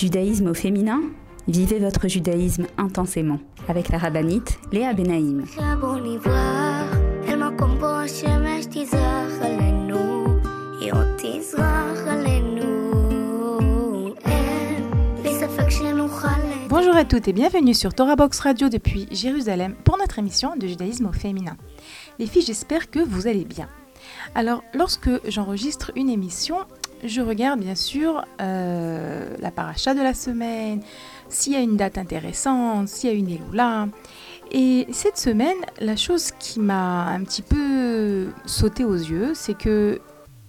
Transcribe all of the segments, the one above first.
Judaïsme au féminin Vivez votre judaïsme intensément avec la rabbinite Léa Benaïm. Bonjour à toutes et bienvenue sur Torah Box Radio depuis Jérusalem pour notre émission de judaïsme au féminin. Les filles, j'espère que vous allez bien. Alors, lorsque j'enregistre une émission, je regarde bien sûr euh, la paracha de la semaine, s'il y a une date intéressante, s'il y a une Elula. Et cette semaine, la chose qui m'a un petit peu sauté aux yeux, c'est que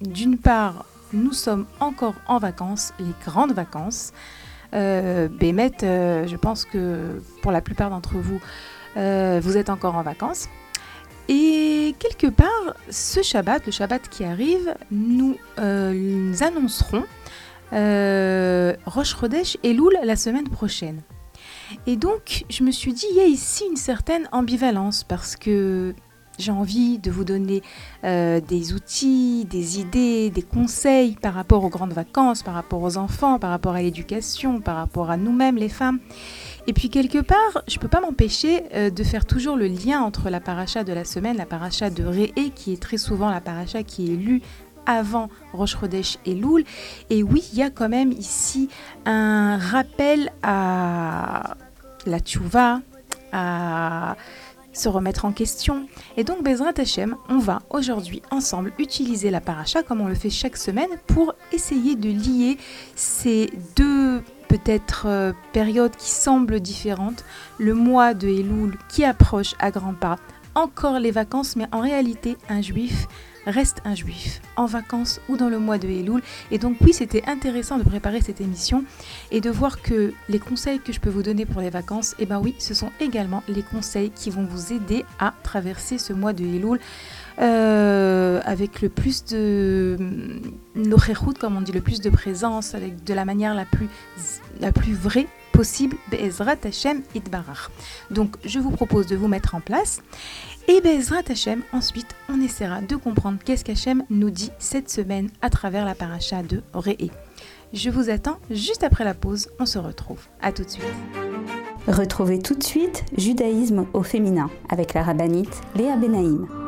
d'une part, nous sommes encore en vacances, les grandes vacances. Euh, Bémet, euh, je pense que pour la plupart d'entre vous, vous êtes encore en vacances. Et quelque part, ce Shabbat, le Shabbat qui arrive, nous, euh, annoncerons euh, Rosh et Loul la semaine prochaine. Et donc, je me suis dit, il y a ici une certaine ambivalence parce que j'ai envie de vous donner euh, des outils, des idées, des conseils par rapport aux grandes vacances, par rapport aux enfants, par rapport à l'éducation, par rapport à nous-mêmes les femmes. Et puis quelque part, je ne peux pas m'empêcher euh, de faire toujours le lien entre la paracha de la semaine, la paracha de Réé, qui est très souvent la paracha qui est lue avant Rosh Chodesh et Loul. Et oui, il y a quand même ici un rappel à la tchouva, à se remettre en question. Et donc, Bezrat Hashem, on va aujourd'hui ensemble utiliser la paracha comme on le fait chaque semaine pour essayer de lier ces deux peut-être euh, périodes qui semblent différentes, le mois de Elul qui approche à grands pas, encore les vacances, mais en réalité un juif reste un juif, en vacances ou dans le mois de Elul. Et donc oui, c'était intéressant de préparer cette émission et de voir que les conseils que je peux vous donner pour les vacances, et eh ben oui, ce sont également les conseils qui vont vous aider à traverser ce mois de Elul euh, avec le plus de comme on dit, le plus de présence, avec de la manière la plus, la plus vraie possible, Be'ezrat Hashem Itbarach. Donc je vous propose de vous mettre en place. Et Bezrat Hashem, ensuite, on essaiera de comprendre qu'est-ce qu'Hachem nous dit cette semaine à travers la paracha de Réé. Je vous attends juste après la pause, on se retrouve. A tout de suite. Retrouvez tout de suite Judaïsme au féminin avec la rabbinite Léa Benaïm.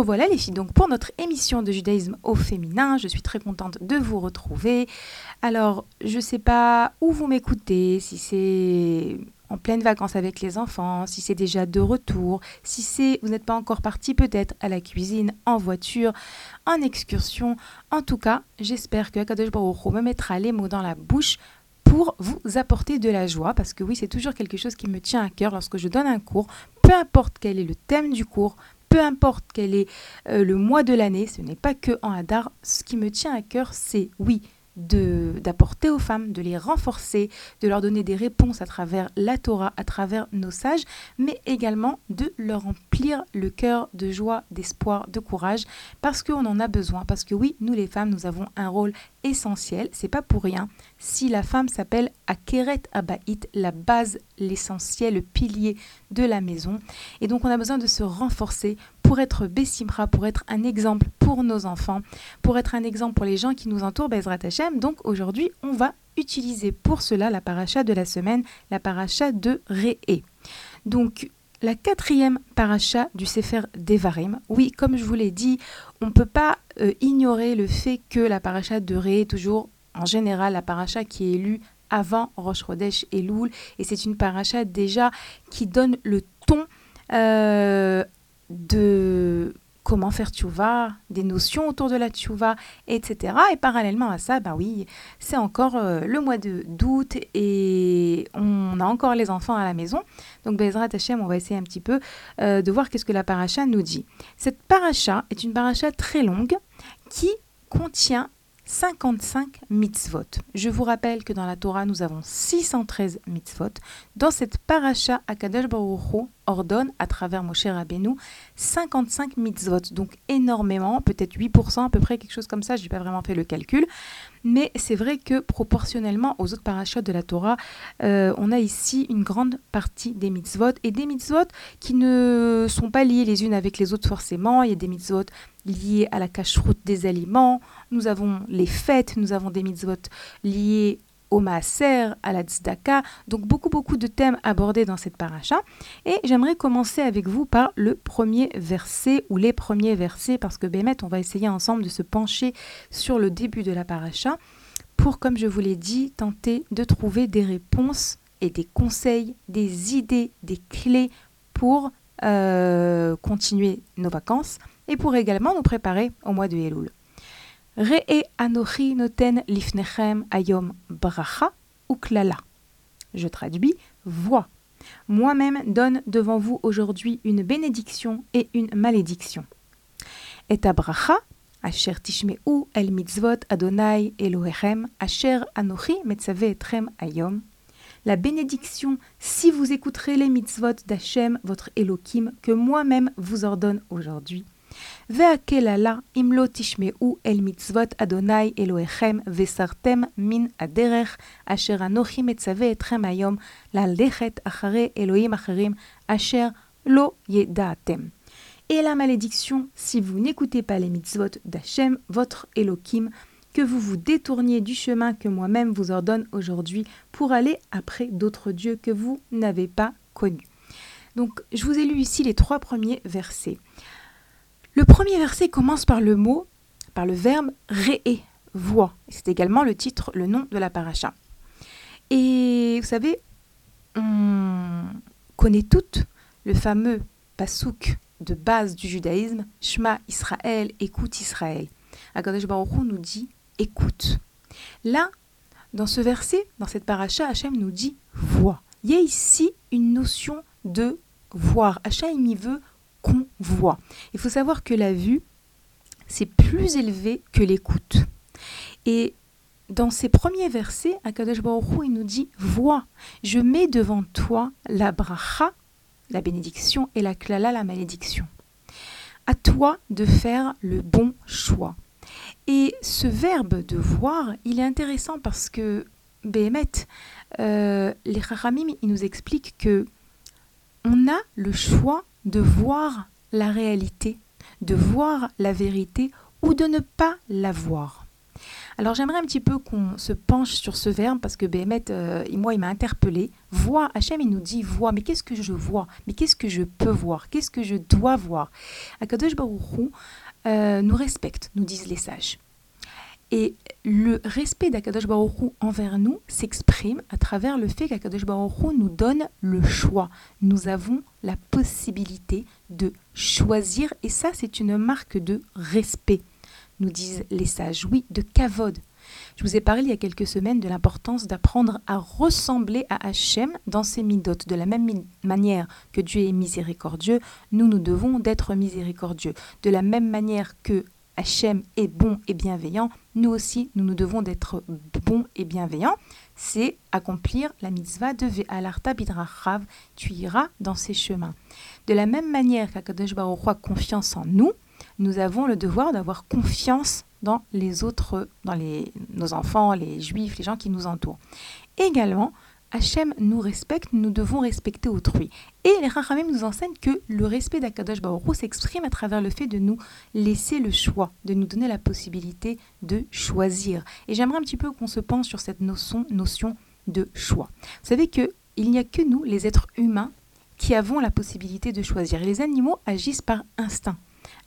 Revoilà les filles donc pour notre émission de judaïsme au féminin. Je suis très contente de vous retrouver. Alors, je ne sais pas où vous m'écoutez, si c'est en pleine vacances avec les enfants, si c'est déjà de retour, si c'est vous n'êtes pas encore parti peut-être à la cuisine, en voiture, en excursion. En tout cas, j'espère que Akadosh Baruch me mettra les mots dans la bouche pour vous apporter de la joie, parce que oui, c'est toujours quelque chose qui me tient à cœur lorsque je donne un cours, peu importe quel est le thème du cours, peu importe quel est euh, le mois de l'année, ce n'est pas que en Hadar, ce qui me tient à cœur, c'est oui, d'apporter aux femmes, de les renforcer, de leur donner des réponses à travers la Torah, à travers nos sages, mais également de leur remplir le cœur de joie, d'espoir, de courage, parce qu'on en a besoin. Parce que oui, nous les femmes, nous avons un rôle essentiel, c'est pas pour rien. Si la femme s'appelle Akeret Abaït, la base, l'essentiel, le pilier de la maison, et donc on a besoin de se renforcer pour être Bessimra, pour être un exemple pour nos enfants, pour être un exemple pour les gens qui nous entourent, Bezrat Hashem. Donc aujourd'hui, on va utiliser pour cela la paracha de la semaine, la paracha de Réé. Donc la quatrième paracha du Sefer Devarim. Oui, comme je vous l'ai dit, on ne peut pas euh, ignorer le fait que la paracha de Ré est toujours, en général, la paracha qui est lue avant Rosh Chodesh et Loul. Et c'est une paracha déjà qui donne le ton euh, de comment faire tchouva, des notions autour de la tchouva, etc. Et parallèlement à ça, bah oui, c'est encore euh, le mois d'août et on a encore les enfants à la maison. Donc Bezrat Hashem, on va essayer un petit peu euh, de voir qu'est-ce que la paracha nous dit. Cette paracha est une paracha très longue qui contient 55 mitzvot. Je vous rappelle que dans la Torah, nous avons 613 mitzvot. Dans cette paracha, Akadosh Baruch ordonne à travers Moshe Rabbeinu 55 mitzvot, donc énormément, peut-être 8% à peu près, quelque chose comme ça, je n'ai pas vraiment fait le calcul, mais c'est vrai que proportionnellement aux autres parachutes de la Torah, euh, on a ici une grande partie des mitzvot, et des mitzvot qui ne sont pas liées les unes avec les autres forcément, il y a des mitzvot liés à la cache-route des aliments, nous avons les fêtes, nous avons des mitzvot liés au Maaser, à la Tzedaka, donc beaucoup beaucoup de thèmes abordés dans cette paracha. Et j'aimerais commencer avec vous par le premier verset ou les premiers versets, parce que Bémet, on va essayer ensemble de se pencher sur le début de la paracha pour, comme je vous l'ai dit, tenter de trouver des réponses et des conseils, des idées, des clés pour euh, continuer nos vacances et pour également nous préparer au mois de Elul. Re'e anochi noten lifnechem ayom bracha uklala. Je traduis, vois. Moi-même donne devant vous aujourd'hui une bénédiction et une malédiction. Et bracha, asher tishmeu el mitzvot Adonai Elohechem, asher anochi metzave etrem ayom. La bénédiction, si vous écouterez les mitzvot d'Hachem, votre Elohim, que moi-même vous ordonne aujourd'hui. והקללה אם לא תשמעו אל מצוות אדוני אלוהיכם וסרתם מן הדרך אשר אנוכי מצווה אתכם היום ללכת אחרי אלוהים אחרים אשר לא ידעתם. Et la malédiction, si vous n'écoutez pas les mitzvot d'Hachem, votre Elohim, que vous vous détourniez du chemin que moi-même vous ordonne aujourd'hui pour aller après d'autres dieux que vous n'avez pas connus. Donc, je vous ai lu ici les trois premiers versets. Le premier verset commence par le mot, par le verbe réé, voix. C'est également le titre, le nom de la paracha. Et vous savez, on connaît toutes le fameux pasouk de base du judaïsme, Shema Israël, écoute Israël. Akadosh Baruch nous dit écoute. Là, dans ce verset, dans cette paracha, Hachem nous dit voix. Il y a ici une notion de voir. Hachem y veut qu'on voit. Il faut savoir que la vue, c'est plus élevé que l'écoute. Et dans ces premiers versets, Akadosh Baruch il nous dit Vois, je mets devant toi la bracha, la bénédiction, et la klala, la malédiction. À toi de faire le bon choix. Et ce verbe de voir, il est intéressant parce que Béhémet, euh, les Chachamim, ils nous expliquent que on a le choix de voir la réalité, de voir la vérité ou de ne pas la voir. Alors j'aimerais un petit peu qu'on se penche sur ce verbe parce que Béhémet, euh, moi, il m'a interpellé. Voir, Hachem, il nous dit voir, mais qu'est-ce que je vois? Mais qu'est-ce que je peux voir? Qu'est-ce que je dois voir? Akadosh Baruch euh, nous respecte, nous disent les sages. Et le respect d'Akadosh Baruch envers nous s'exprime à travers le fait qu'Akadosh Baruch nous donne le choix. Nous avons la possibilité de choisir et ça c'est une marque de respect, nous disent les sages. Oui, de kavod. Je vous ai parlé il y a quelques semaines de l'importance d'apprendre à ressembler à Hachem dans ses midotes. De la même manière que Dieu est miséricordieux, nous, nous devons d'être miséricordieux. De la même manière que Hachem est bon et bienveillant, nous aussi, nous nous devons d'être bons et bienveillants. C'est accomplir la mitzvah de Ve'alarta bidrachav, tu iras dans ses chemins. De la même manière qu'Akadosh Baruch a confiance en nous, nous avons le devoir d'avoir confiance dans les autres, dans nos enfants, les juifs, les gens qui nous entourent. Également, Hachem nous respecte, nous devons respecter autrui. Et les Rachamim nous enseignent que le respect d'Akadosh Baruch s'exprime à travers le fait de nous laisser le choix, de nous donner la possibilité de choisir. Et j'aimerais un petit peu qu'on se pense sur cette notion, de choix. Vous savez qu'il n'y a que nous, les êtres humains, qui avons la possibilité de choisir. Les animaux agissent par instinct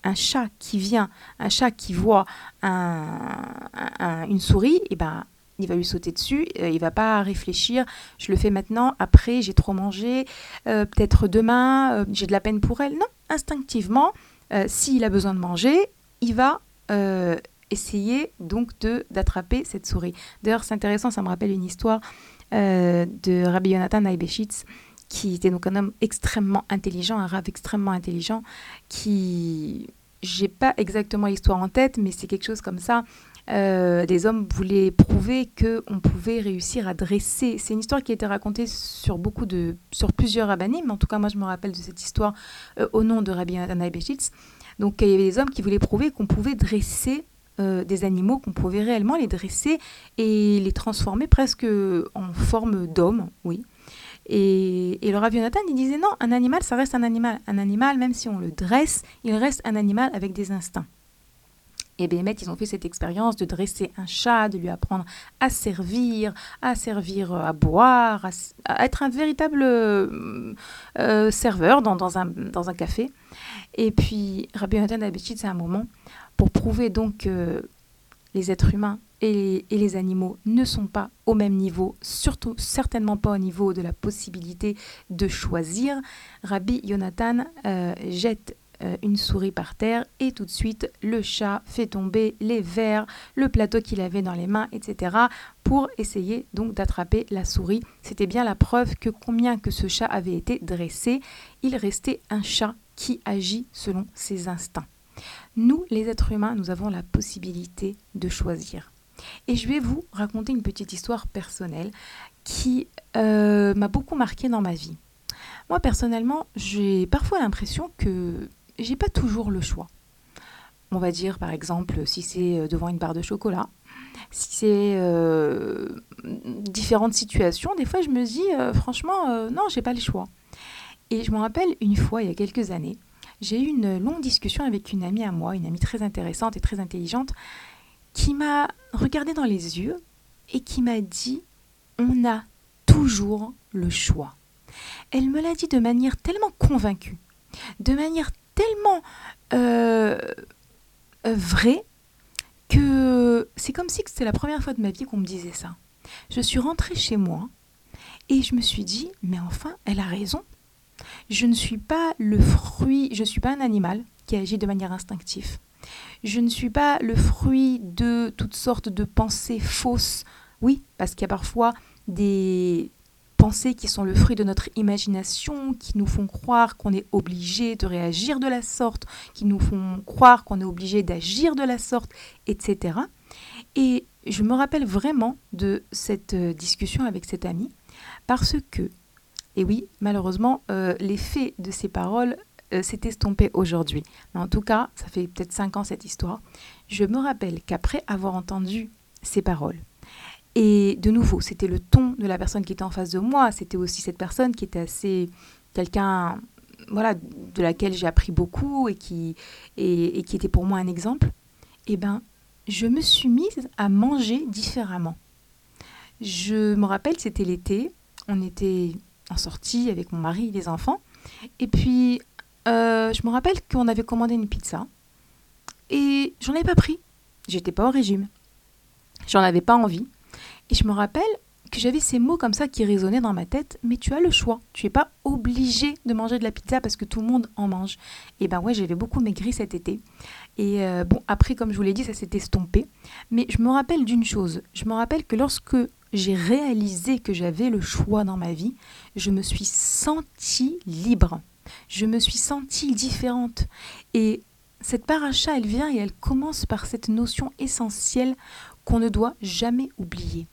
un chat qui vient, un chat qui voit une souris, et eh ben il va lui sauter dessus, il euh, il va pas réfléchir, je le fais maintenant, après j'ai trop mangé, euh, peut-être demain, euh, j'ai de la peine pour elle. Non, instinctivement, s'il a besoin de manger, il va essayer donc de d'attraper cette souris. D'ailleurs, c'est intéressant, ça me rappelle une histoire de Rabbi Yonatan Naibeshitz, qui était donc un homme extrêmement intelligent, un rave extrêmement intelligent, qui j'ai pas exactement l'histoire en tête, mais c'est quelque chose comme ça. Euh, des hommes voulaient prouver que on pouvait réussir à dresser. C'est une histoire qui a été racontée sur beaucoup de, sur plusieurs rabbinim. En tout cas, moi, je me rappelle de cette histoire euh, au nom de Rabbi Nathan Bechitz. Donc, il y avait des hommes qui voulaient prouver qu'on pouvait dresser euh, des animaux, qu'on pouvait réellement les dresser et les transformer presque en forme d'homme, oui. Et, et le Rav Yonatan, il disait non, un animal, ça reste un animal. Un animal, même si on le dresse, il reste un animal avec des instincts. Et Béhémet, ils ont fait cette expérience de dresser un chat, de lui apprendre à servir, à servir euh, à boire, à, être un véritable euh, euh, serveur dans, dans, un, dans un café. Et puis, Rabbi Yonatan c'est un moment pour prouver donc que les êtres humains et les, animaux ne sont pas au même niveau, surtout certainement pas au niveau de la possibilité de choisir. Rabbi Yonatan jette euh, une souris par terre et tout de suite le chat fait tomber les verres, le plateau qu'il avait dans les mains, etc. pour essayer donc d'attraper la souris. C'était bien la preuve que combien que ce chat avait été dressé, il restait un chat qui agit selon ses instincts. Nous, les êtres humains, nous avons la possibilité de choisir. Et je vais vous raconter une petite histoire personnelle qui euh, m'a beaucoup marqué dans ma vie. Moi, personnellement, j'ai parfois l'impression que j'ai pas toujours le choix. On va dire par exemple si c'est euh, devant une barre de chocolat, si c'est euh, différentes situations, des fois je me dis euh, franchement non, j'ai pas le choix. Et je me rappelle une fois il y a quelques années, j'ai eu une longue discussion avec une amie à moi, une amie très intéressante et très intelligente, qui m'a regardé dans les yeux et qui m'a dit on a toujours le choix. Elle me l'a dit de manière tellement convaincue, de manière tellement euh, euh, vrai que c'est comme si c'était la première fois de ma vie qu'on me disait ça. Je suis rentrée chez moi et je me suis dit, mais enfin, elle a raison. Je ne suis pas le fruit, je ne suis pas un animal qui agit de manière instinctive. Je ne suis pas le fruit de toutes sortes de pensées fausses. Oui, parce qu'il y a parfois des, qui sont le fruit de notre imagination, qui nous font croire qu'on est obligé de réagir de la sorte, qui nous font croire qu'on est obligé d'agir de la sorte, etc. Et je me rappelle vraiment de cette euh, discussion avec cet ami parce que, et oui, malheureusement, euh, l'effet de ces paroles euh, s'est estompé aujourd'hui. En tout cas, ça fait peut-être cinq ans cette histoire. Je me rappelle qu'après avoir entendu ces paroles, et de nouveau, c'était le ton de la personne qui était en face de moi, c'était aussi cette personne qui était assez quelqu'un voilà de laquelle j'ai appris beaucoup et qui et, qui était pour moi un exemple. Eh ben, je me suis mise à manger différemment. Je me rappelle, c'était l'été, on était en sortie avec mon mari et les enfants, et puis euh, je me rappelle qu'on avait commandé une pizza et j'en avais pas pris. J'étais pas au régime. J'en avais pas envie. Et je me rappelle que j'avais ces mots comme ça qui résonnaient dans ma tête, mais tu as le choix. Tu n'es pas obligé de manger de la pizza parce que tout le monde en mange. Et ben ouais, j'avais beaucoup maigri cet été. Et euh, bon, après, comme je vous l'ai dit, ça s'est estompé. Mais je me rappelle d'une chose. Je me rappelle que lorsque j'ai réalisé que j'avais le choix dans ma vie, je me suis sentie libre. Je me suis sentie différente. Et cette paracha, elle vient et elle commence par cette notion essentielle qu'on ne doit jamais oublier.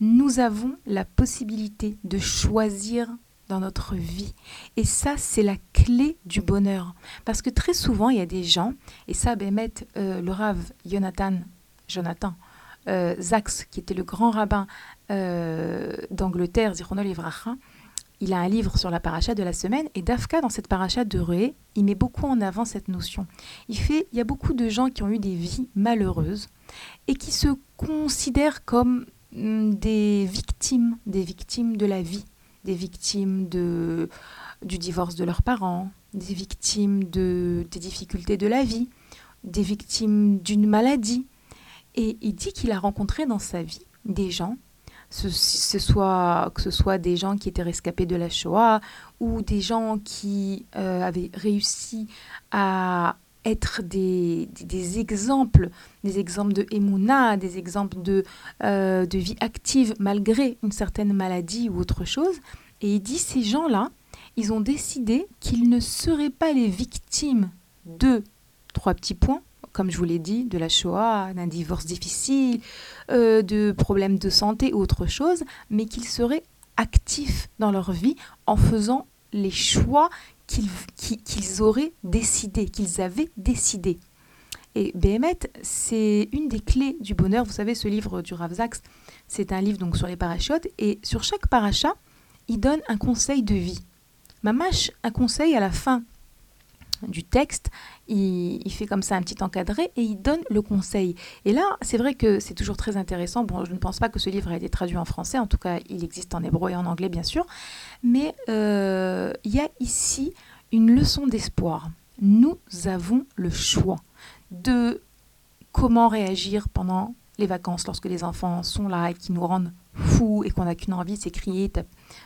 Nous avons la possibilité de choisir dans notre vie. Et ça, c'est la clé du bonheur. Parce que très souvent, il y a des gens, et ça, Bémet, euh, le Rav Jonathan, Jonathan euh, Zax, qui était le grand rabbin euh, d'Angleterre, Zichronol Ivracha, il a un livre sur la paracha de la semaine et Dafka, dans cette paracha de Ré, il met beaucoup en avant cette notion. Il fait, il y a beaucoup de gens qui ont eu des vies malheureuses et qui se considèrent comme mm, des victimes, des victimes de la vie, des victimes de, du divorce de leurs parents, des victimes de, des difficultés de la vie, des victimes d'une maladie. Et il dit qu'il a rencontré dans sa vie des gens, ce, soit, que ce soit des gens qui étaient rescapés de la Shoah ou des gens qui euh, avaient réussi à être des, exemples, des exemples de Emouna, des exemples de, euh, de vie active malgré une certaine maladie ou autre chose. Et il dit, ces gens-là, ils ont décidé qu'ils ne seraient pas les victimes de trois petits points, comme je vous l'ai dit, de la Shoah, d'un divorce difficile, euh, de problèmes de santé ou autre chose, mais qu'ils seraient actifs dans leur vie en faisant les choix qu'ils auraient décidé, qu'ils avaient décidé. Et Behemet, c'est une des clés du bonheur. Vous savez, ce livre du Rav c'est un livre donc sur les parachutes. Et sur chaque paracha, il donne un conseil de vie. Mamache, un conseil à la fin du texte, il, fait comme ça un petit encadré et il donne le conseil. Et là, c'est vrai que c'est toujours très intéressant. Bon, je ne pense pas que ce livre ait été traduit en français, en tout cas, il existe en hébreu et en anglais, bien sûr. Mais euh, il y a ici une leçon d'espoir. Nous avons le choix de comment réagir pendant les vacances lorsque les enfants sont là et qui nous rendent fous et qu'on n'a qu'une envie, c'est crier,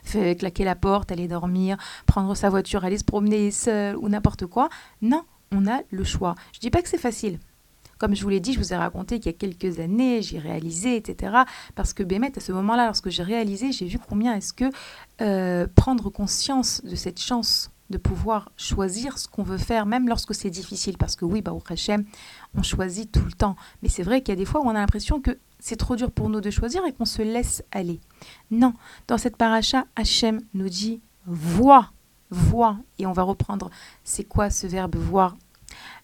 fait claquer la porte, aller dormir, prendre sa voiture, aller se promener seul ou n'importe quoi. Non, on a le choix. Je dis pas que c'est facile. Comme je vous l'ai dit, je vous ai raconté qu'il y a quelques années, j'ai réalisé, etc. Parce que Bémet, à ce moment-là, lorsque j'ai réalisé, j'ai vu combien est-ce que euh, prendre conscience de cette chance de pouvoir choisir ce qu'on veut faire, même lorsque c'est difficile. Parce que oui, bah, au Hachem, on choisit tout le temps. Mais c'est vrai qu'il y a des fois où on a l'impression que c'est trop dur pour nous de choisir et qu'on se laisse aller. Non, dans cette paracha, Hachem nous dit vois, vois. Et on va reprendre, c'est quoi ce verbe voir?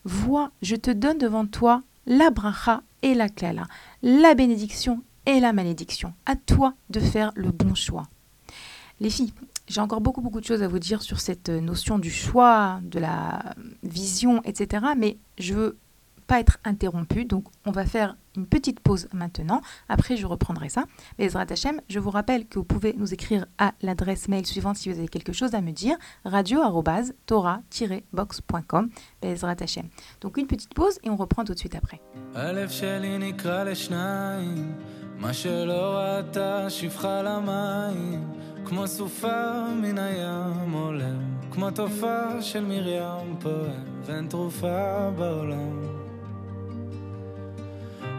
Vois, je te donne devant toi la bracha et la klala, la bénédiction et la malédiction. À toi de faire le bon choix. Les filles, j'ai encore beaucoup beaucoup de choses à vous dire sur cette notion du choix, de la vision, etc. Mais je veux pas être interrompu. Donc, on va faire une petite pause maintenant. Après, je reprendrai ça. Bezrat Hachem, je vous rappelle que vous pouvez nous écrire à l'adresse mail suivante si vous avez quelque chose à me dire radio-tora-box.com. Bezrat Hachem. Donc, une petite pause et on reprend tout de suite après.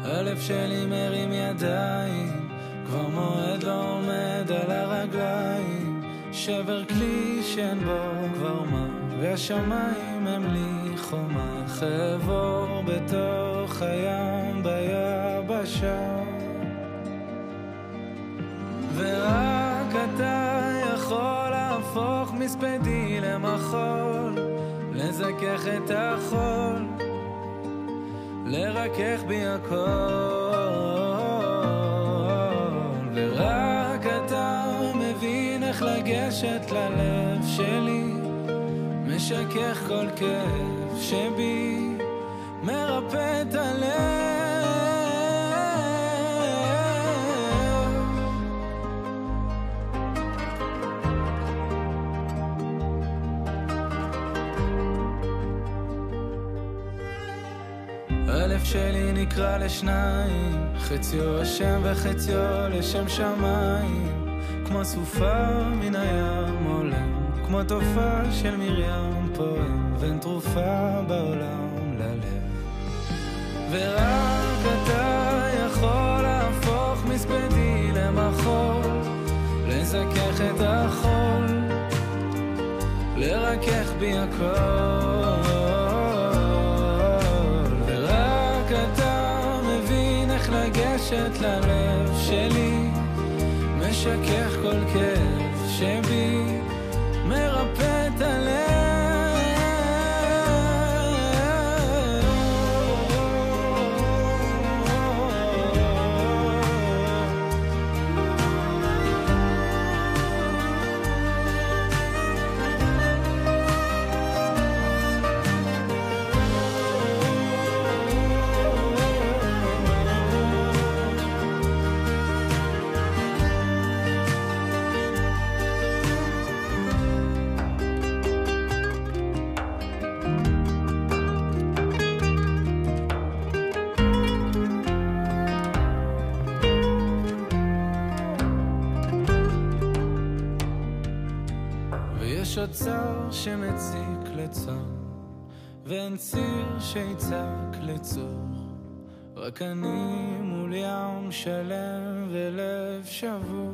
הלב שלי מרים ידיים, כבר מועד לא עומד על הרגליים. שבר כלי שאין בו כבר מה, והשמיים הם לי חומה. חבור בתוך הים ביבשה. ורק אתה יכול להפוך מספדי למחול, לזכך את החול. לרכך בי הכל, ורק אתה מבין איך לגשת ללב שלי, משכך כל כאב שבי, מרפא את הלב. שלי נקרא לשניים, חציו השם וחציו לשם שמיים, כמו סופה מן הים עולם, כמו תופעה של מרים פועם, ואין תרופה בעולם ללב. ורק אתה יכול להפוך מספדי למחול, לזכך את החול, לרכך בי הכל. Eu que ואין ציר שיצעק לצור. רק אני מול ים שלם ולב שבור.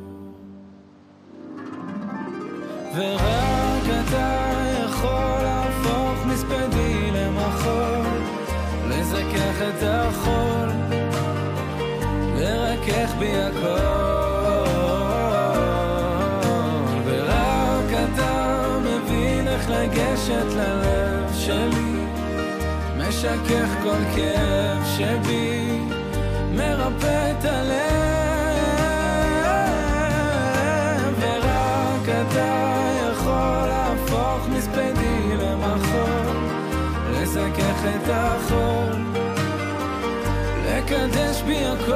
ורק אתה יכול להפוך מספדי למחול, לזכך את החול, לרכך בי הכל. משכך כל כאב שבי, מרפא את הלב. ורק אתה יכול להפוך מספדי למחול, לזכך את החול, לקדש בי הכל.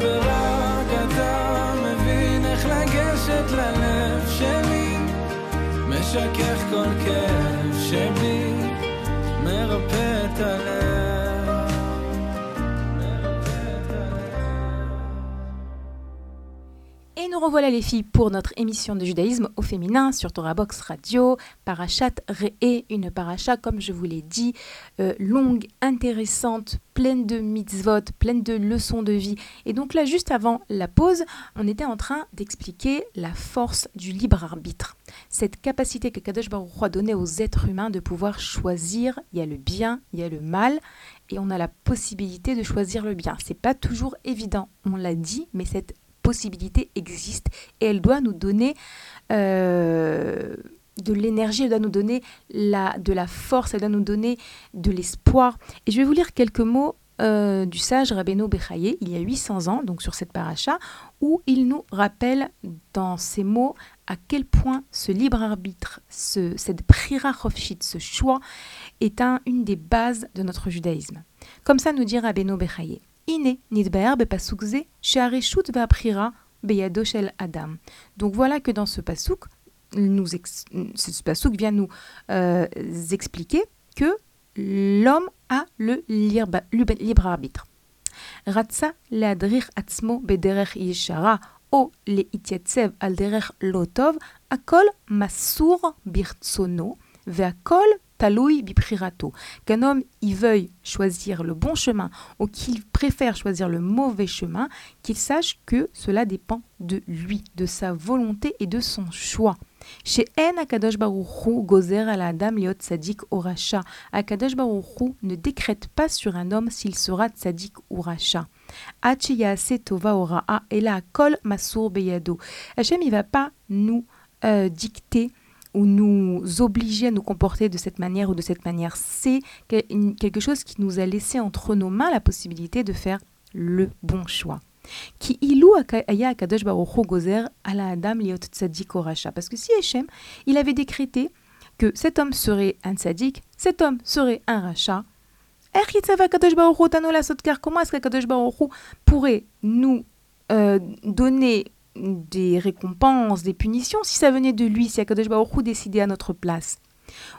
ורק אתה מבין איך לגשת ללב שלי, משכך כל כאב שבי, מרפא את הלב. מרפא את הלב. Et nous revoilà les filles pour notre émission de judaïsme au féminin sur Torah Box Radio, Parachat Re'e, une paracha comme je vous l'ai dit, euh, longue, intéressante, pleine de mitzvot, pleine de leçons de vie. Et donc là, juste avant la pause, on était en train d'expliquer la force du libre arbitre. Cette capacité que Kadosh Baruch a donnée aux êtres humains de pouvoir choisir, il y a le bien, il y a le mal, et on a la possibilité de choisir le bien. C'est pas toujours évident, on l'a dit, mais cette possibilité existe et elle doit nous donner euh, de l'énergie, elle doit nous donner la, de la force, elle doit nous donner de l'espoir. Et je vais vous lire quelques mots euh, du sage Rabbeinu Bechaye, il y a 800 ans, donc sur cette paracha, où il nous rappelle dans ces mots à quel point ce libre arbitre, ce, cette prira ce choix, est un, une des bases de notre judaïsme. Comme ça nous dit Rabbeinu Bechaye. Ine nidbaer bepasukze she'areshut ve'aprira beyado shel adam. Donc voilà que dans ce pasouk, nous ce pasouk vient nous euh, expliquer que l'homme a le libre, libre arbitre. Ratsa leadrir atzmo bederech yeshara או להתייצב על דרך לא טוב, הכל מסור ברצונו והכל taloui biprirato, qu'un homme y veuille choisir le bon chemin ou qu'il préfère choisir le mauvais chemin, qu'il sache que cela dépend de lui, de sa volonté et de son choix. Chez En Akadosh Baruchou gozer à la Adam liot tzadik ou racha. Akadosh Baruchou ne décrète pas sur un homme s'il sera tzadik ou racha. tova ora'a ela kol masur beyado. Hachem, il va pas nous euh, dicter ou nous obliger à nous comporter de cette manière ou de cette manière. C'est quelque chose qui nous a laissé entre nos mains la possibilité de faire le bon choix. Qui liot. Parce que si Hachem, il avait décrété que cet homme serait un tzadik, cet homme serait un rachat, er comment est-ce qu'Akadosh Baruchu pourrait nous euh, donner des récompenses, des punitions, si ça venait de lui, si Akadosh Baruch décidait à notre place.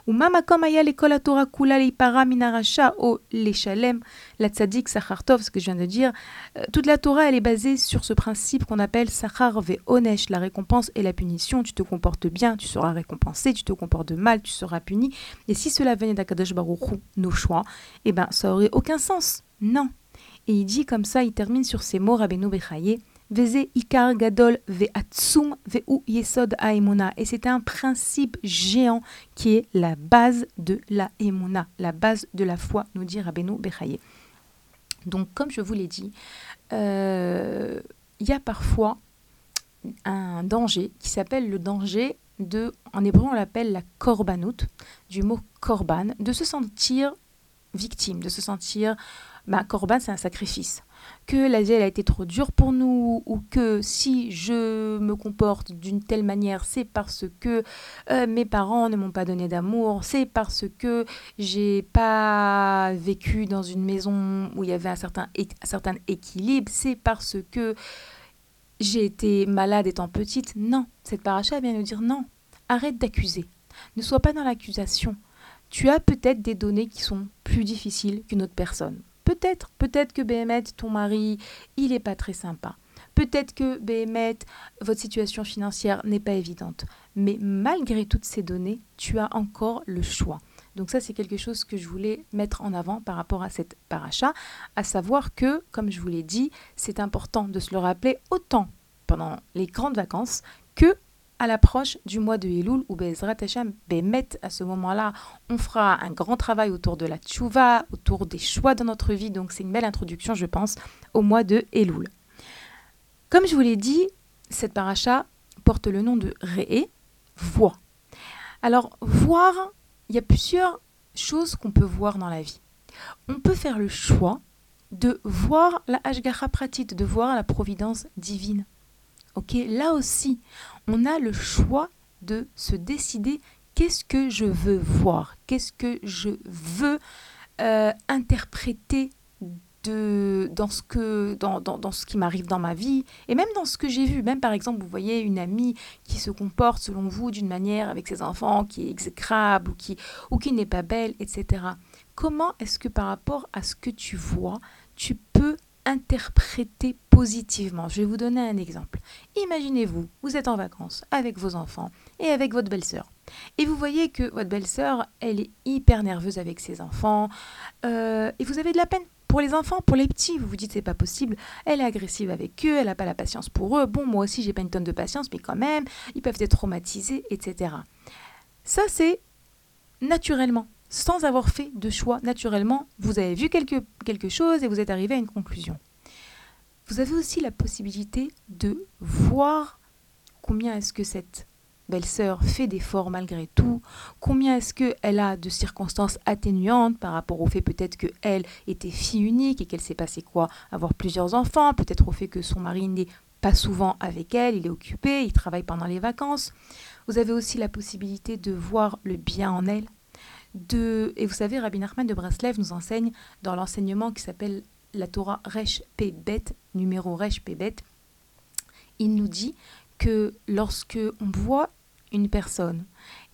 Ou makamaya l'école à Torah kula leipara minaracha o leshalem, la tzadik sachartov, ce que je viens de dire, euh, toute la Torah elle est basée sur ce principe qu'on appelle sachar ve onesh, la récompense et la punition. Tu te comportes bien, tu seras récompensé, tu te comportes mal, tu seras puni. Et si cela venait d'Akadosh Baruch nos choix, eh ben ça aurait aucun sens. Non. Et il dit comme ça, il termine sur ces mots Rabbeinu Bechaye gadol yesod. Et c'est un principe géant qui est la base de la emuna, la base de la foi, nous dit Rabbeinu Bechaye. Donc, comme je vous l'ai dit, euh, il y a parfois un danger qui s'appelle le danger de, en hébreu on l'appelle la korbanut, du mot korban, de se sentir victime, de se sentir, bah, korban c'est un sacrifice, que la vie a été trop dure pour nous, ou que si je me comporte d'une telle manière, c'est parce que euh, mes parents ne m'ont pas donné d'amour, c'est parce que j'ai pas vécu dans une maison où il y avait un certain, un certain équilibre, c'est parce que j'ai été malade étant petite. Non, cette paracha vient nous dire non. Arrête d'accuser. Ne sois pas dans l'accusation. Tu as peut-être des données qui sont plus difficiles qu'une autre personne. Peut-être, peut-être que Béhémet, ton mari, il n'est pas très sympa. Peut-être que Béhémet, votre situation financière n'est pas évidente. Mais malgré toutes ces données, tu as encore le choix. Donc ça, c'est quelque chose que je voulais mettre en avant par rapport à cette paracha, à savoir que, comme je vous l'ai dit, c'est important de se le rappeler autant pendant les grandes vacances que à l'approche du mois de Elul ou Bezrat Hashem Bemet, à ce moment-là, on fera un grand travail autour de la tchouva, autour des choix dans notre vie. Donc c'est une belle introduction, je pense, au mois de Elul. Comme je vous l'ai dit, cette paracha porte le nom de Réé, voix. Alors, voir, il y a plusieurs choses qu'on peut voir dans la vie. On peut faire le choix de voir la Hashgacha pratit, de voir la providence divine. Ok, là aussi, on a le choix de se décider qu'est-ce que je veux voir, qu'est-ce que je veux euh, interpréter de, dans, ce que, dans, dans, ce qui m'arrive dans ma vie et même dans ce que j'ai vu. Même par exemple, vous voyez une amie qui se comporte selon vous d'une manière avec ses enfants qui est exécrable ou qui, ou qui n'est pas belle, etc. Comment est-ce que par rapport à ce que tu vois, tu peux interpréter positivement. Je vais vous donner un exemple. Imaginez-vous, vous êtes en vacances avec vos enfants et avec votre belle-sœur. Et vous voyez que votre belle-sœur, elle est hyper nerveuse avec ses enfants. Euh, et vous avez de la peine pour les enfants, pour les petits. Vous vous dites, c'est pas possible. Elle est agressive avec eux, elle n'a pas la patience pour eux. Bon, moi aussi, j'ai pas une tonne de patience, mais quand même, ils peuvent être traumatisés, etc. Ça, c'est naturellement sans avoir fait de choix naturellement. Vous avez vu quelque, chose et vous êtes arrivé à une conclusion. Vous avez aussi la possibilité de voir combien est-ce que cette belle-sœur fait d'efforts malgré tout, combien est-ce qu'elle a de circonstances atténuantes par rapport au fait peut-être qu'elle était fille unique et qu'elle s'est passé quoi? Avoir plusieurs enfants, peut-être au fait que son mari n'est pas souvent avec elle, il est occupé, il travaille pendant les vacances. Vous avez aussi la possibilité de voir le bien en elle, et vous savez, Rabbi Nachman de Breslev nous enseigne dans l'enseignement qui s'appelle la Torah Resh Pebet, numéro Resh Pebet, il nous dit que lorsque on voit une personne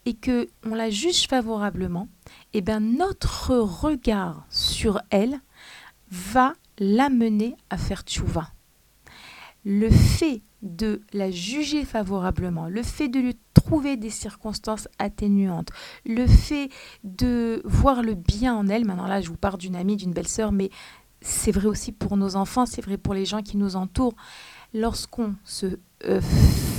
et que on la juge favorablement, eh bien notre regard sur elle va l'amener à faire tchouva. Le fait de la juger favorablement, le fait de lui trouver des circonstances atténuantes, le fait de voir le bien en elle, maintenant là je vous parle d'une amie, d'une belle-sœur, mais c'est vrai aussi pour nos enfants, c'est vrai pour les gens qui nous entourent, lorsqu'on se euh,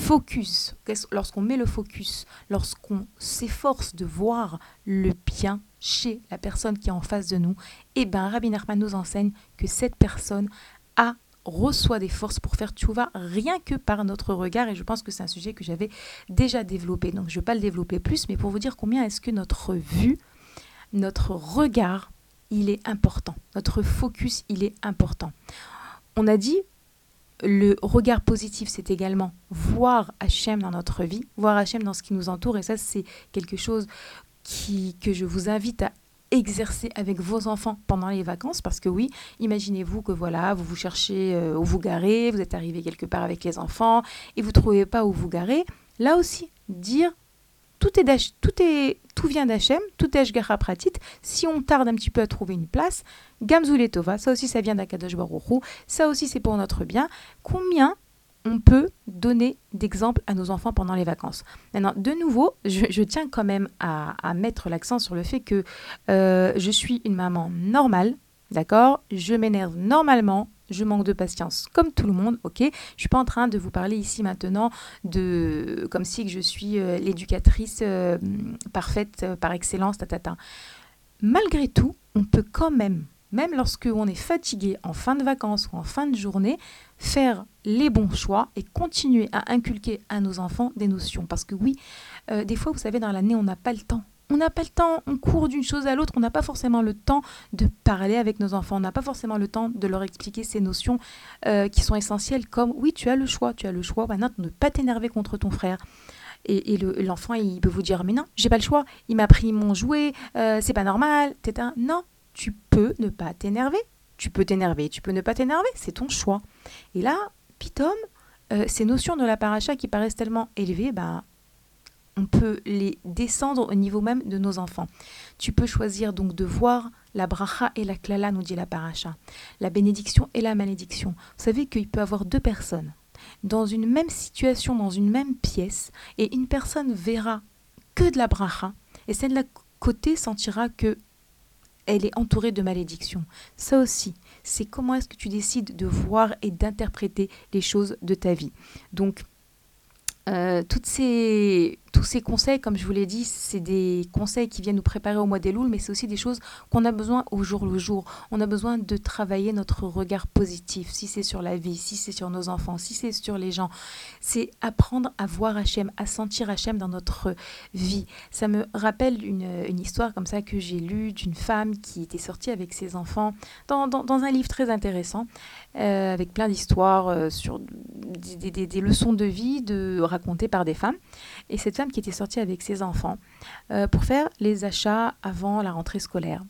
focus, lorsqu'on met le focus, lorsqu'on s'efforce de voir le bien chez la personne qui est en face de nous, eh bien Rabbi Nachman nous enseigne que cette personne a reçoit des forces pour faire tchouva rien que par notre regard. Et je pense que c'est un sujet que j'avais déjà développé. Donc je ne vais pas le développer plus, mais pour vous dire combien est-ce que notre vue, notre regard, il est important. Notre focus, il est important. On a dit, le regard positif, c'est également voir Hachem dans notre vie, voir Hachem dans ce qui nous entoure. Et ça, c'est quelque chose qui, que je vous invite à exercer avec vos enfants pendant les vacances parce que oui, imaginez-vous que voilà, vous vous cherchez euh, où vous garer, vous êtes arrivé quelque part avec les enfants et vous trouvez pas où vous garer. Là aussi, dire tout est tout est tout vient d'Hachem, tout est Ashgara Pratit. Si on tarde un petit peu à trouver une place, Gamzuletova, ça aussi ça vient d'Akadosh Baruch ça aussi c'est pour notre bien. Combien on peut donner d'exemples à nos enfants pendant les vacances. Maintenant, de nouveau, je, tiens quand même à, mettre l'accent sur le fait que euh, je suis une maman normale, d'accord? Je m'énerve normalement, je manque de patience comme tout le monde, ok? Je suis pas en train de vous parler ici maintenant de comme si je suis euh, l'éducatrice euh, parfaite par excellence, tatata. Malgré tout, on peut quand même même lorsque on est fatigué en fin de vacances ou en fin de journée, faire les bons choix et continuer à inculquer à nos enfants des notions. Parce que oui, euh, des fois, vous savez, dans l'année, on n'a pas le temps. On n'a pas le temps, on court d'une chose à l'autre, on n'a pas forcément le temps de parler avec nos enfants, on n'a pas forcément le temps de leur expliquer ces notions euh, qui sont essentielles, comme oui, tu as le choix, tu as le choix maintenant ne pas t'énerver contre ton frère. Et, l'enfant, il peut vous dire, mais non, j'ai pas le choix, il m'a pris mon jouet, euh, c'est pas normal, etc. Non, tu ne pas t'énerver. Tu peux t'énerver, tu peux ne pas t'énerver, c'est ton choix. Et là, Pitom, euh, ces notions de la paracha qui paraissent tellement élevées, bah, on peut les descendre au niveau même de nos enfants. Tu peux choisir donc de voir la bracha et la klala, nous dit la paracha, la bénédiction et la malédiction. Vous savez qu'il peut y avoir deux personnes dans une même situation, dans une même pièce, et une personne verra que de la bracha, et celle de la côté sentira que elle est entourée de malédictions. Ça aussi, c'est comment est-ce que tu décides de voir et d'interpréter les choses de ta vie. Donc, euh, tous ces conseils, comme je vous l'ai dit, c'est des conseils qui viennent nous préparer au mois des louls, mais c'est aussi des choses qu'on a besoin au jour le jour. On a besoin de travailler notre regard positif, si c'est sur la vie, si c'est sur nos enfants, si c'est sur les gens. C'est apprendre à voir Hachem, à sentir Hachem dans notre vie. Ça me rappelle une, histoire comme ça que j'ai lue d'une femme qui était sortie avec ses enfants dans un livre très intéressant, euh, avec plein d'histoires euh, sur des, leçons de vie de, racontées par des femmes. Et cette qui était sortie avec ses enfants euh, pour faire les achats avant la rentrée scolaire.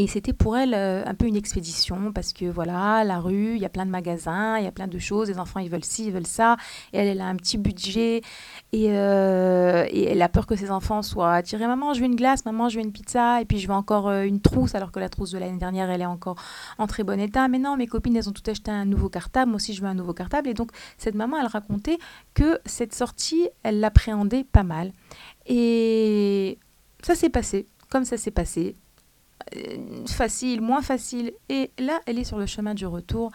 Et c'était pour elle euh, un peu une expédition parce que voilà, la rue, il y a plein de magasins, il y a plein de choses, les enfants ils veulent ci, ils veulent ça, et elle, elle a un petit budget et, euh, et, elle a peur que ses enfants soient attirés. Maman, je veux une glace, maman, je veux une pizza, et puis je veux encore une trousse alors que la trousse de l'année dernière elle est encore en très bon état. Mais non, mes copines elles ont tout acheté un nouveau cartable, moi aussi je veux un nouveau cartable. Et donc cette maman elle racontait que cette sortie elle l'appréhendait pas mal. Et ça s'est passé comme ça s'est passé. Euh, facile, moins facile. Et là, elle est sur le chemin du retour.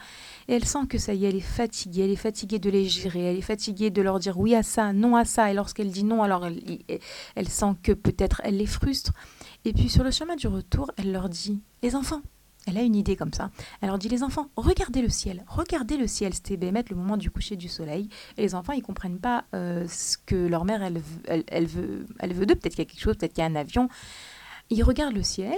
Et elle sent que ça y est, elle est fatiguée. Elle est fatiguée de les gérer. Elle est fatiguée de leur dire oui à ça, non à ça. Et lorsqu'elle dit non, alors elle, elle sent que peut-être elle les frustre. Et puis sur le chemin du retour, elle leur dit les enfants. Elle a une idée comme ça. Elle leur dit les enfants, regardez le ciel, regardez le ciel, c'était mettre le moment du coucher du soleil. Et les enfants, ils comprennent pas euh, ce que leur mère, elle, elle, elle veut, elle veut d'eux. Peut-être qu'il y a quelque chose, peut-être qu'il y a un avion. Ils regardent le ciel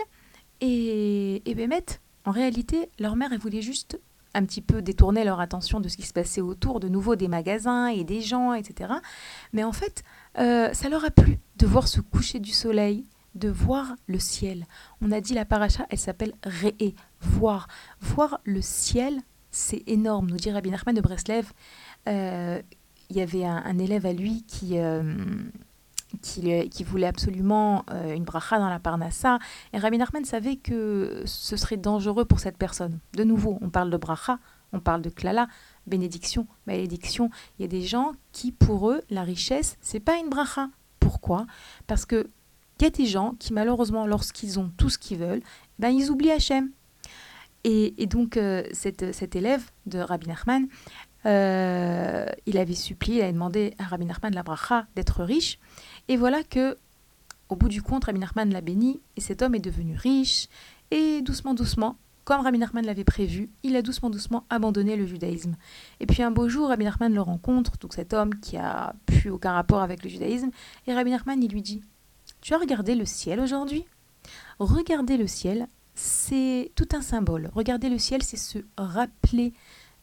et, et Bémet, en réalité, leur mère, elle voulait juste un petit peu détourner leur attention de ce qui se passait autour, de nouveau des magasins et des gens, etc. Mais en fait, euh, ça leur a plu de voir ce coucher du soleil, de voir le ciel. On a dit la paracha, elle s'appelle Réé, voir. Voir le ciel, c'est énorme, nous dit Rabbi Nachman de Breslev. Euh, il y avait un, élève à lui qui, euh, qui, voulait absolument euh, une bracha dans la parnassa. Et Rabbi Nachman savait que ce serait dangereux pour cette personne. De nouveau, on parle de bracha, on parle de klala, bénédiction, malédiction. Il y a des gens qui, pour eux, la richesse, c'est pas une bracha. Pourquoi? Parce que il y a des gens qui, malheureusement, lorsqu'ils ont tout ce qu'ils veulent, ben, ils oublient Hachem. Et, donc, euh, cet élève de Rabbi Nachman, euh, il avait supplié, il avait demandé à Rabbi Nachman la bracha d'être riche. Et voilà que, au bout du compte, Rabbi Nachman l'a béni et cet homme est devenu riche. Et doucement, doucement, comme Rabbi Nachman l'avait prévu, il a doucement, doucement abandonné le judaïsme. Et puis un beau jour, Rabbi Nachman le rencontre, donc cet homme qui a plus aucun rapport avec le judaïsme. Et Rabbi Nachman, il lui dit Tu as regardé le ciel aujourd'hui? Regarder le ciel, c'est tout un symbole. Regarder le ciel, c'est se rappeler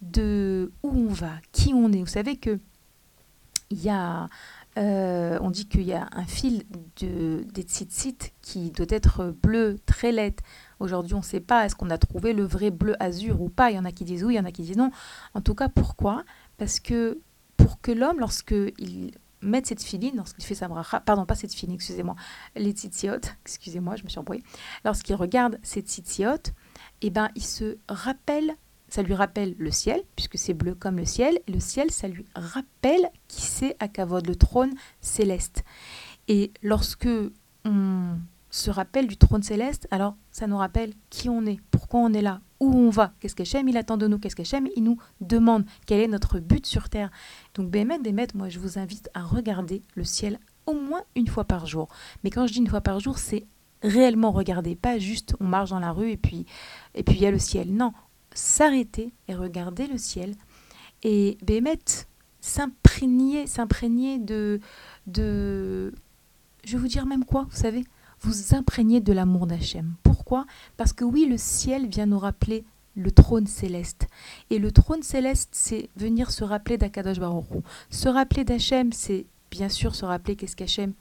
de où on va, qui on est. Vous savez que il y a euh, on dit qu'il y a un fil de, des tzitzit qui doit être bleu, très laid. Aujourd'hui, on ne sait pas, est-ce qu'on a trouvé le vrai bleu azur ou pas Il y en a qui disent oui, il y en a qui disent non. En tout cas, pourquoi? Parce que pour que l'homme, lorsqu'il met cette filine, lorsqu'il fait sa bracha, pardon, pas cette filine, excusez-moi, les tzitziot, excusez-moi, je me suis embrouillée, lorsqu'il regarde ces tzitziot, eh ben, il se rappelle ça lui rappelle le ciel, puisque c'est bleu comme le ciel. Le ciel, ça lui rappelle qui c'est à Kavod, le trône céleste. Et lorsque on se rappelle du trône céleste, alors ça nous rappelle qui on est, pourquoi on est là, où on va, qu'est-ce qu'Hachem il attend de nous, qu'est-ce qu'Hachem il nous demande, quel est notre but sur terre. Donc Bémet, Bémet, moi je vous invite à regarder le ciel au moins une fois par jour. Mais quand je dis une fois par jour, c'est réellement regarder, pas juste on marche dans la rue et puis et puis il y a le ciel. Non, s'arrêter et regarder le ciel et Bémet s'imprégner, s'imprégner de, de, je vais vous dire même quoi, vous savez, vous imprégner de l'amour d'Hachem. Pourquoi? Parce que oui, le ciel vient nous rappeler le trône céleste. Et le trône céleste, c'est venir se rappeler d'Akadosh Baruch Se rappeler d'Hachem, c'est bien sûr se rappeler qu'est-ce qu'Hachem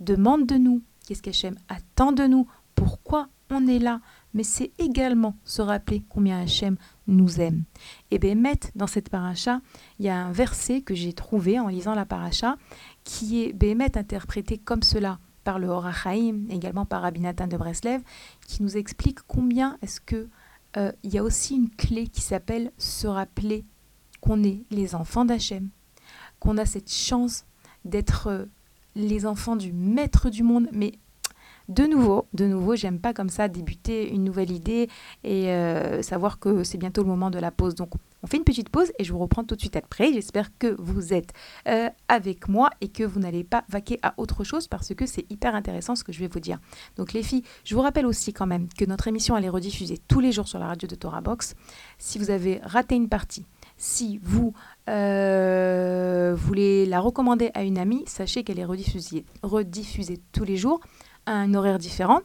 demande de nous, qu'est-ce qu'Hachem attend de nous, pourquoi on est là, mais c'est également se rappeler combien Hachem nous aime. Et bien, dans cette paracha, il y a un verset que j'ai trouvé en lisant la paracha qui est Bémet interprété comme cela par le Horachaim, également par Rabbi de Breslev, qui nous explique combien est-ce que euh, il y a aussi une clé qui s'appelle se rappeler qu'on est les enfants d'Hachem, qu'on a cette chance d'être euh, les enfants du maître du monde, mais de nouveau, de nouveau, j'aime pas comme ça débuter une nouvelle idée et euh, savoir que c'est bientôt le moment de la pause. Donc, on fait une petite pause et je vous reprends tout de suite après. J'espère que vous êtes euh, avec moi et que vous n'allez pas vaquer à autre chose parce que c'est hyper intéressant ce que je vais vous dire. Donc, les filles, je vous rappelle aussi quand même que notre émission elle est rediffusée tous les jours sur la radio de Torah Box. Si vous avez raté une partie, si vous euh, voulez la recommander à une amie, sachez qu'elle est rediffusée, rediffusée tous les jours un horaire différent.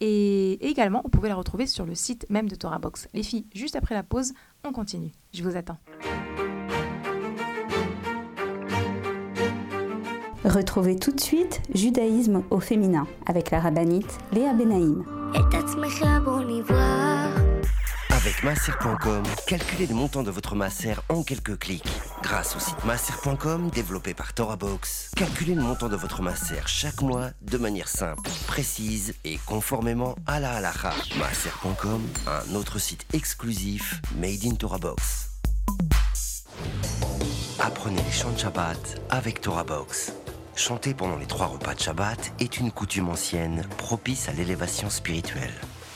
Et également, vous pouvez la retrouver sur le site même de Torah Box. Les filles, juste après la pause, on continue. Je vous attends. Retrouvez tout de suite Judaïsme au féminin avec la rabbinite Léa Benaïm. Avec masser.com, calculez le montant de votre masser en quelques clics. Grâce au site masser.com développé par ToraBox, calculez le montant de votre masser chaque mois de manière simple, précise et conformément à la halakha. Masser.com, un autre site exclusif made in ToraBox. Apprenez les chants de Shabbat avec ToraBox. Chanter pendant les trois repas de Shabbat est une coutume ancienne propice à l'élévation spirituelle.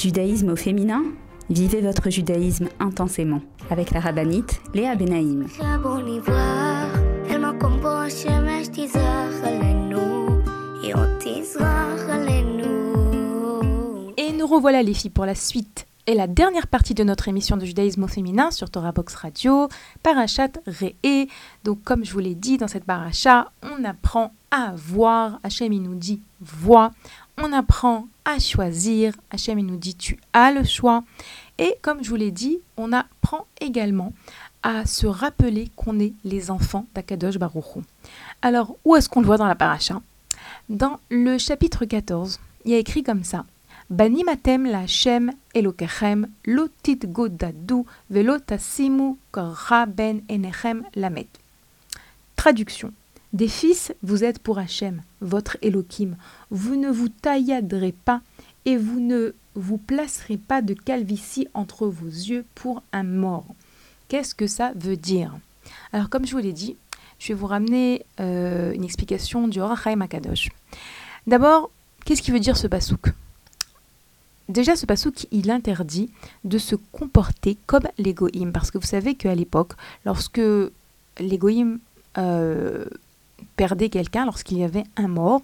Judaïsme au féminin Vivez votre judaïsme intensément avec la rabbinite Léa Benaïm. Et nous revoilà les filles pour la suite et la dernière partie de notre émission de judaïsme au féminin sur Torah Box Radio, Parachat Re'e. Donc comme je vous l'ai dit dans cette paracha, on apprend à voir, Hachem il nous dit vois, on apprend à choisir. Hachem, il nous dit tu as le choix. Et comme je vous l'ai dit, on apprend également à se rappeler qu'on est les enfants d'Akadosh Baruchou. Alors, où est-ce qu'on le voit dans la paracha? Dans le chapitre 14, il y a écrit comme ça. Banimatem la Hashem Elokechem lotit velotasimu ben enechem lamet. Traduction. Des fils, vous êtes pour Hachem, votre Elohim. Vous ne vous tailladerez pas et vous ne vous placerez pas de calvitie entre vos yeux pour un mort. Qu'est-ce que ça veut dire? Alors, comme je vous l'ai dit, je vais vous ramener euh, une explication du Horachaim Akadosh. D'abord, qu'est-ce qui veut dire ce pasouk? Déjà, ce pasouk, il interdit de se comporter comme l'égoïme. Parce que vous savez qu'à l'époque, lorsque l'égoïme euh, perdait quelqu'un, lorsqu'il y avait un mort,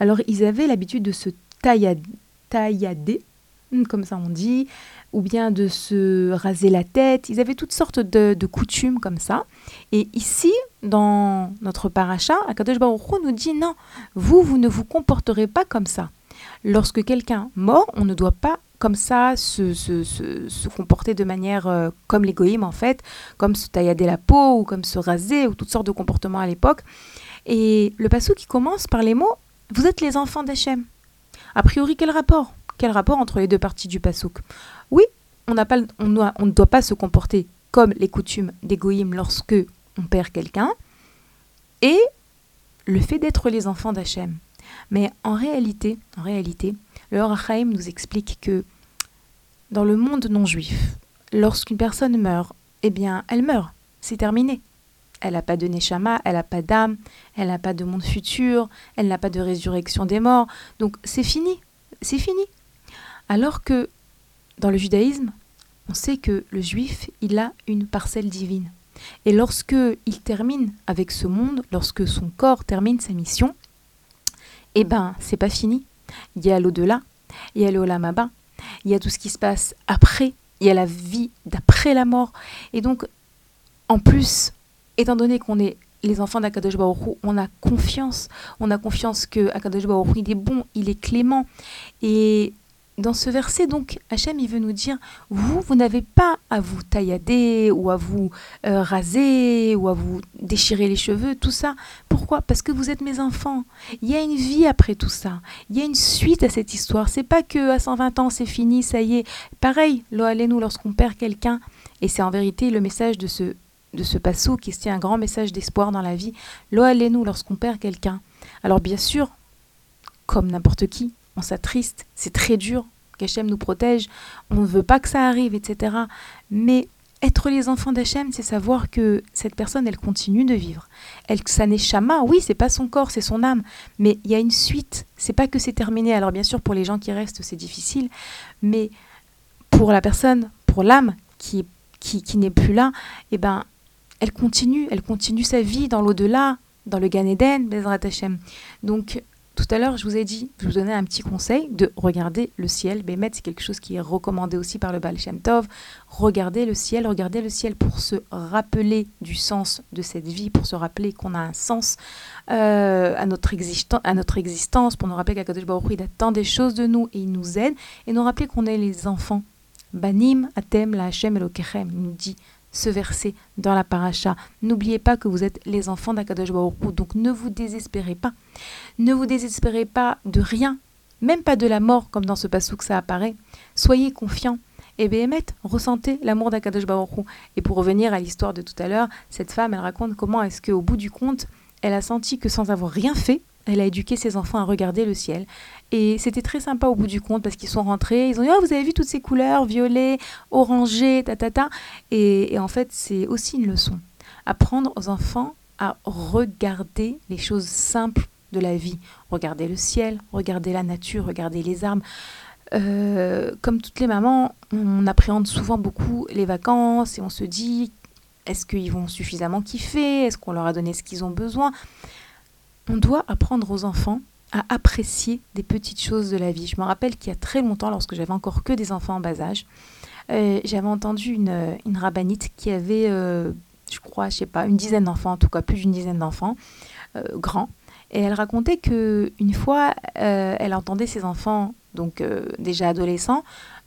alors ils avaient l'habitude de se taillader, hmm, comme ça on dit, ou bien de se raser la tête. Ils avaient toutes sortes de, coutumes comme ça. Et ici, dans notre paracha, Akadosh Baruch nous dit non, vous, vous ne vous comporterez pas comme ça. Lorsque quelqu'un mort, on ne doit pas comme ça se, se, comporter de manière euh, comme l'égoïme en fait, comme se taillader la peau ou comme se raser ou toutes sortes de comportements à l'époque. Et le passou qui commence par les mots Vous êtes les enfants d'Hachem. A priori, quel rapport? Quel rapport entre les deux parties du passouk? Oui, on, pas, on, ne doit pas se comporter comme les coutumes des lorsque on perd quelqu'un. Et le fait d'être les enfants d'Hachem. Mais en réalité, en réalité, le nous explique que dans le monde non juif, lorsqu'une personne meurt, eh bien, elle meurt. C'est terminé. Elle n'a pas de neshama, elle n'a pas d'âme, elle n'a pas de monde futur, elle n'a pas de résurrection des morts. Donc c'est fini, c'est fini. Alors que dans le judaïsme, on sait que le juif, il a une parcelle divine. Et lorsque il termine avec ce monde, lorsque son corps termine sa mission, eh ben, c'est pas fini. Il y a l'au-delà, il y a le olamaba, il y a tout ce qui se passe après, il y a la vie d'après la mort. Et donc, en plus, étant donné qu'on est les enfants d'Akadosh Baruch on a confiance. On a confiance que Akadosh Baruch il est bon, il est clément. Et dans ce verset, donc, Hachem, il veut nous dire, vous, vous n'avez pas à vous taillader ou à vous euh, raser ou à vous déchirer les cheveux, tout ça. Pourquoi? Parce que vous êtes mes enfants. Il y a une vie après tout ça. Il y a une suite à cette histoire. C'est pas que à 120 ans, c'est fini, ça y est. Pareil, nous lorsqu'on perd quelqu'un, et c'est en vérité le message de ce de ce passou qui est un grand message d'espoir dans la vie. Lo nous lorsqu'on perd quelqu'un. Alors bien sûr, comme n'importe qui, on s'attriste, c'est très dur, qu'Hachem nous protège, on ne veut pas que ça arrive, etc. Mais être les enfants d'Hachem, c'est savoir que cette personne, elle continue de vivre. Elle, ça n'est chama, oui, c'est pas son corps, c'est son âme, mais il y a une suite. C'est pas que c'est terminé. Alors bien sûr, pour les gens qui restent, c'est difficile, mais pour la personne, pour l'âme qui, qui, qui n'est plus là, eh ben, elle continue, elle continue sa vie dans l'au-delà, dans le Gan Eden, Bezrat Hachem. Donc tout à l'heure, je vous ai dit, je vous donnais un petit conseil de regarder le ciel. Bémet, c'est quelque chose qui est recommandé aussi par le Baal Shem Tov. Regardez le ciel, regardez le ciel pour se rappeler du sens de cette vie, pour se rappeler qu'on a un sens euh, à, notre à notre existence, pour nous rappeler qu'Akadosh Baruch il attend des choses de nous et il nous aide, et nous rappeler qu'on est les enfants. Banim, Atem, La Hashem, Elokechem. Il nous dit ce verset dans la paracha. N'oubliez pas que vous êtes les enfants d'Akadosh Baruch donc ne vous désespérez pas. Ne vous désespérez pas de rien, même pas de la mort comme dans ce passage que ça apparaît. Soyez confiants. Et Béhémet, ressentez l'amour d'Akadosh Baruch Et pour revenir à l'histoire de tout à l'heure, cette femme, elle raconte comment est-ce qu'au bout du compte, elle a senti que sans avoir rien fait, elle a éduqué ses enfants à regarder le ciel. Et c'était très sympa au bout du compte parce qu'ils sont rentrés, ils ont dit oh, vous avez vu toutes ces couleurs, violet, orangé, ta ta ta. Et, et en fait, c'est aussi une leçon. Apprendre aux enfants à regarder les choses simples de la vie. Regarder le ciel, regarder la nature, regarder les arbres. Euh, comme toutes les mamans, on appréhende souvent beaucoup les vacances et on se dit est-ce qu'ils vont suffisamment kiffer? Est-ce qu'on leur a donné ce qu'ils ont besoin? On doit apprendre aux enfants à apprécier des petites choses de la vie. Je me rappelle qu'il y a très longtemps, lorsque j'avais encore que des enfants en bas âge, euh, j'avais entendu une, une, rabbinite qui avait, euh, je crois, je sais pas, une dizaine d'enfants, en tout cas plus d'une dizaine d'enfants, euh, grands. Et elle racontait que une fois, elle entendait ses enfants, donc déjà adolescents,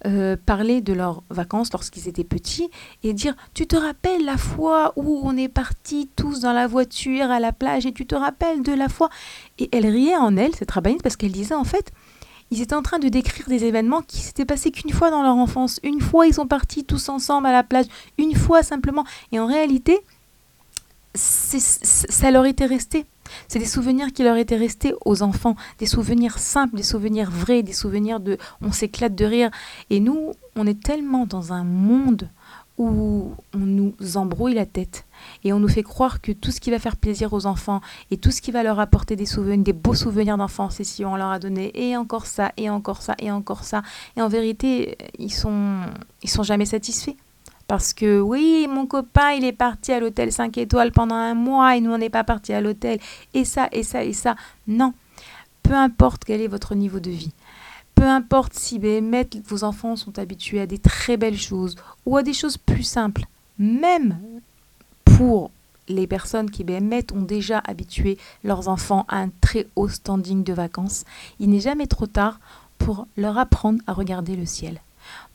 euh, parler de leurs vacances lorsqu'ils étaient petits et dire Tu te rappelles la fois où on est partis tous dans la voiture à la plage et tu te rappelles de la fois? Et elle riait en elle, cette rabbinite, parce qu'elle disait en fait ils étaient en train de décrire des événements qui s'étaient passés qu'une fois dans leur enfance. Une fois, ils sont partis tous ensemble à la plage. Une fois simplement. Et en réalité, ça leur était resté. C'est des souvenirs qui leur étaient restés aux enfants, des souvenirs simples, des souvenirs vrais, des souvenirs de on s'éclate de rire. Et nous, on est tellement dans un monde où on nous embrouille la tête et on nous fait croire que tout ce qui va faire plaisir aux enfants et tout ce qui va leur apporter des souvenirs, des beaux souvenirs d'enfance, c'est si on leur a donné et encore ça et encore ça et encore ça. Et en vérité, ils sont ils sont jamais satisfaits. Parce que oui, mon copain, il est parti à l'hôtel 5 étoiles pendant un mois et nous, on n'est pas parti à l'hôtel. Et ça, et ça, et ça. Non. Peu importe quel est votre niveau de vie. Peu importe si vos enfants sont habitués à des très belles choses ou à des choses plus simples. Même pour les personnes qui BMET ont déjà habitué leurs enfants à un très haut standing de vacances, il n'est jamais trop tard pour leur apprendre à regarder le ciel,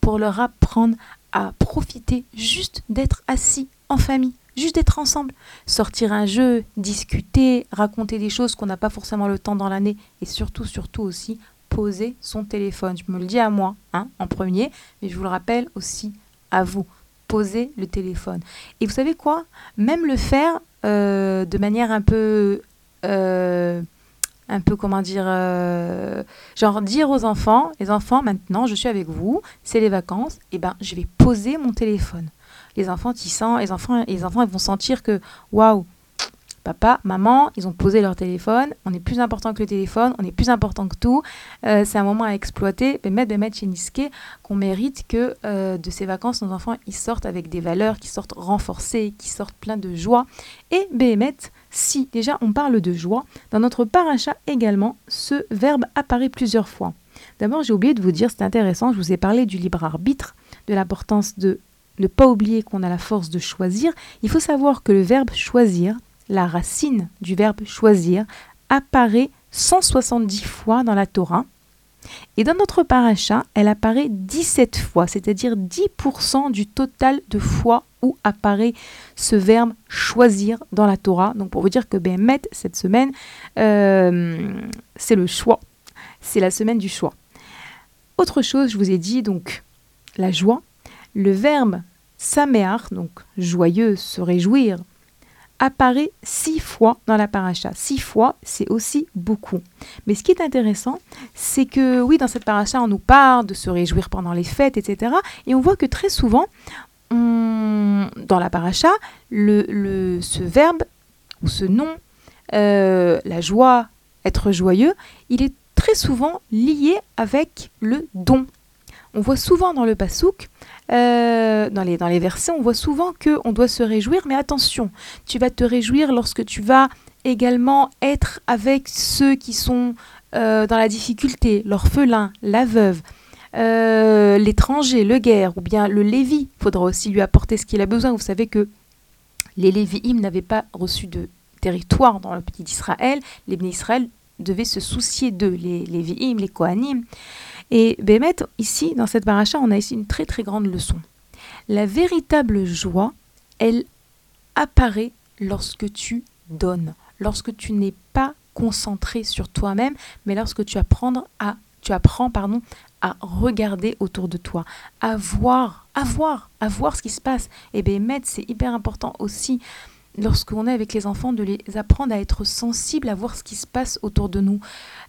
pour leur apprendre à profiter juste d'être assis en famille, juste d'être ensemble, sortir un jeu, discuter, raconter des choses qu'on n'a pas forcément le temps dans l'année et surtout, surtout aussi poser son téléphone. Je me le dis à moi hein, en premier, mais je vous le rappelle aussi à vous. Poser le téléphone. Et vous savez quoi? Même le faire euh, de manière un peu euh, un peu comment dire, genre dire aux enfants, les enfants, maintenant, je suis avec vous, c'est les vacances, et eh ben, je vais poser mon téléphone. Les enfants, ils sentent, les enfants, les enfants, ils vont sentir que, waouh, papa, maman, ils ont posé leur téléphone, on est plus important que le téléphone, on est plus important que tout, euh, c'est un moment à exploiter, mais mettre chez Niske qu'on mérite que euh, de ces vacances, nos enfants, ils sortent avec des valeurs, qui sortent renforcés, qui sortent plein de joie. Et Béhémet, si déjà on parle de joie, dans notre paracha également, ce verbe apparaît plusieurs fois. D'abord, j'ai oublié de vous dire, c'est intéressant, je vous ai parlé du libre arbitre, de l'importance de ne pas oublier qu'on a la force de choisir. Il faut savoir que le verbe choisir, la racine du verbe choisir apparaît 170 fois dans la Torah. Et dans notre paracha, elle apparaît 17 fois, c'est-à-dire 10% du total de fois où apparaît ce verbe choisir dans la Torah. Donc pour vous dire que Bémet, cette semaine, euh, c'est le choix. C'est la semaine du choix. Autre chose, je vous ai dit donc la joie. Le verbe saméar, donc joyeux, se réjouir, apparaît six fois dans la paracha. Six fois, c'est aussi beaucoup. Mais ce qui est intéressant, c'est que oui, dans cette paracha, on nous parle de se réjouir pendant les fêtes, etc. Et on voit que très souvent, dans la paracha, le, ce verbe ou ce nom, euh, la joie, être joyeux, il est très souvent lié avec le don. On voit souvent dans le pasouk euh, dans, les, dans les versets, on voit souvent qu'on doit se réjouir, mais attention, tu vas te réjouir lorsque tu vas également être avec ceux qui sont euh, dans la difficulté, l'orphelin, la veuve, euh, l'étranger, le guerre, ou bien le Lévi. Il faudra aussi lui apporter ce qu'il a besoin. Vous savez que les Lévi'im n'avaient pas reçu de territoire dans le pays d'Israël. Les Israël devaient se soucier d'eux, les Lévi'im, les Kohanim. Et Bémet, ici, dans cette paracha, on a ici une très très grande leçon. La véritable joie, elle apparaît lorsque tu donnes, lorsque tu n'es pas concentré sur toi-même, mais lorsque tu apprends à tu apprends pardon à regarder autour de toi, à voir, à voir, à voir ce qui se passe. Et Bémet, c'est hyper important aussi lorsqu'on est avec les enfants, de les apprendre à être sensibles à voir ce qui se passe autour de nous.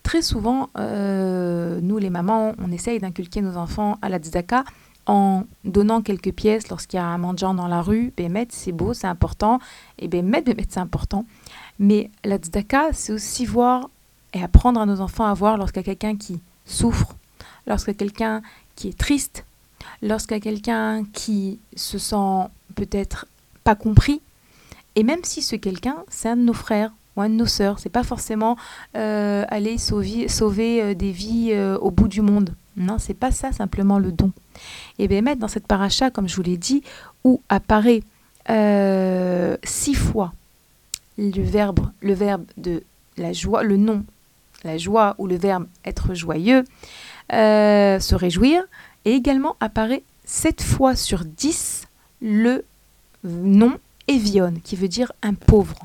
Très souvent, euh, nous les mamans, on essaye d'inculquer nos enfants à la tzedaka en donnant quelques pièces lorsqu'il y a un mendiant dans la rue. Bémet, c'est beau, c'est important. Et Bémet, Bémet, c'est important. Mais la tzedaka, c'est aussi voir et apprendre à nos enfants à voir lorsqu'il y a quelqu'un qui souffre, lorsqu'il y a quelqu'un qui est triste, lorsqu'il y a quelqu'un qui se sent peut-être pas compris, et même si ce quelqu'un, c'est un de nos frères ou un de nos sœurs, c'est pas forcément euh, aller sauver, euh, des vies euh, au bout du monde. Non, c'est pas ça simplement le don. Et bien mettre dans cette paracha, comme je vous l'ai dit, où apparaît six fois le verbe, le verbe de la joie, le nom, la joie ou le verbe être joyeux, se réjouir, et également apparaît sept fois sur dix le nom Evion, qui veut dire un pauvre.